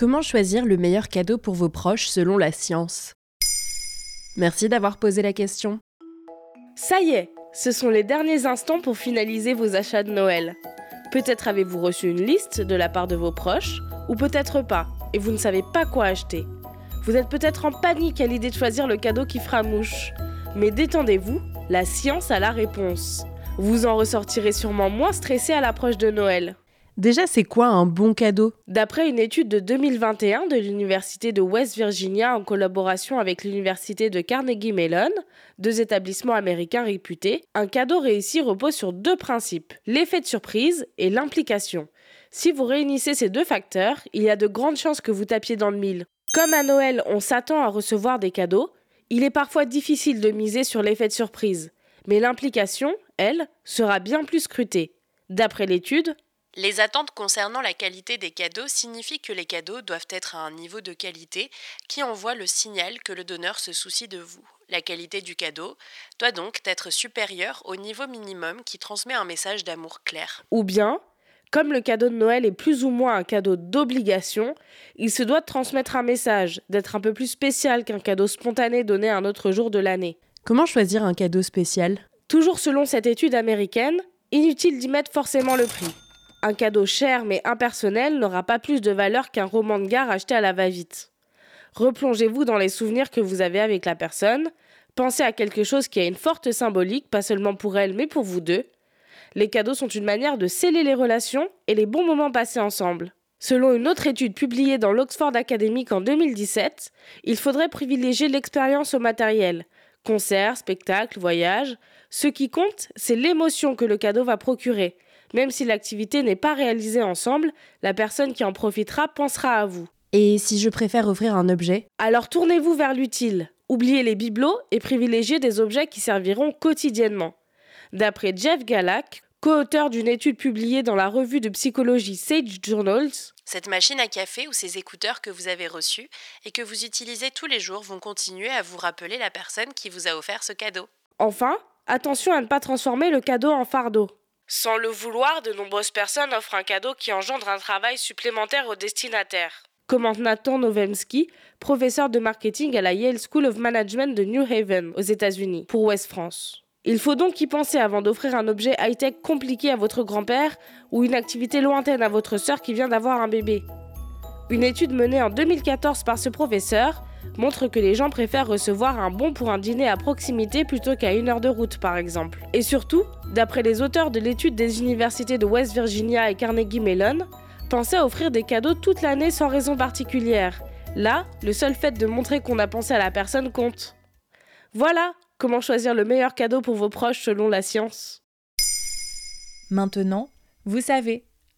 Comment choisir le meilleur cadeau pour vos proches selon la science? Merci d'avoir posé la question. Ça y est, ce sont les derniers instants pour finaliser vos achats de Noël. Peut-être avez-vous reçu une liste de la part de vos proches, ou peut-être pas, et vous ne savez pas quoi acheter. Vous êtes peut-être en panique à l'idée de choisir le cadeau qui fera mouche. Mais détendez-vous, la science a la réponse. Vous en ressortirez sûrement moins stressé à l'approche de Noël. Déjà, c'est quoi un bon cadeau? D'après une étude de 2021 de l'Université de West Virginia en collaboration avec l'Université de Carnegie Mellon, deux établissements américains réputés, un cadeau réussi repose sur deux principes, l'effet de surprise et l'implication. Si vous réunissez ces deux facteurs, il y a de grandes chances que vous tapiez dans le mille. Comme à Noël, on s'attend à recevoir des cadeaux, il est parfois difficile de miser sur l'effet de surprise. Mais l'implication, elle, sera bien plus scrutée. D'après l'étude, les attentes concernant la qualité des cadeaux signifient que les cadeaux doivent être à un niveau de qualité qui envoie le signal que le donneur se soucie de vous. La qualité du cadeau doit donc être supérieure au niveau minimum qui transmet un message d'amour clair. Ou bien, comme le cadeau de Noël est plus ou moins un cadeau d'obligation, il se doit de transmettre un message, d'être un peu plus spécial qu'un cadeau spontané donné un autre jour de l'année. Comment choisir un cadeau spécial? Toujours selon cette étude américaine, inutile d'y mettre forcément le prix. Un cadeau cher mais impersonnel n'aura pas plus de valeur qu'un roman de gare acheté à la va-vite. Replongez-vous dans les souvenirs que vous avez avec la personne, pensez à quelque chose qui a une forte symbolique, pas seulement pour elle mais pour vous deux. Les cadeaux sont une manière de sceller les relations et les bons moments passés ensemble. Selon une autre étude publiée dans l'Oxford Academic en 2017, il faudrait privilégier l'expérience au matériel. Concerts, spectacles, voyages. Ce qui compte, c'est l'émotion que le cadeau va procurer. Même si l'activité n'est pas réalisée ensemble, la personne qui en profitera pensera à vous. Et si je préfère offrir un objet? Alors tournez-vous vers l'utile. Oubliez les bibelots et privilégiez des objets qui serviront quotidiennement. D'après Jeff Gallak, co-auteur d'une étude publiée dans la revue de psychologie Sage Journals, cette machine à café ou ces écouteurs que vous avez reçus et que vous utilisez tous les jours vont continuer à vous rappeler la personne qui vous a offert ce cadeau. Enfin, attention à ne pas transformer le cadeau en fardeau. Sans le vouloir, de nombreuses personnes offrent un cadeau qui engendre un travail supplémentaire au destinataire. Commente Nathan Novemski, professeur de marketing à la Yale School of Management de New Haven, aux États-Unis, pour West France. Il faut donc y penser avant d'offrir un objet high-tech compliqué à votre grand-père ou une activité lointaine à votre sœur qui vient d'avoir un bébé. Une étude menée en 2014 par ce professeur montre que les gens préfèrent recevoir un bon pour un dîner à proximité plutôt qu'à une heure de route par exemple. Et surtout, d'après les auteurs de l'étude des universités de West Virginia et Carnegie Mellon, pensez à offrir des cadeaux toute l'année sans raison particulière. Là, le seul fait de montrer qu'on a pensé à la personne compte. Voilà comment choisir le meilleur cadeau pour vos proches selon la science. Maintenant, vous savez.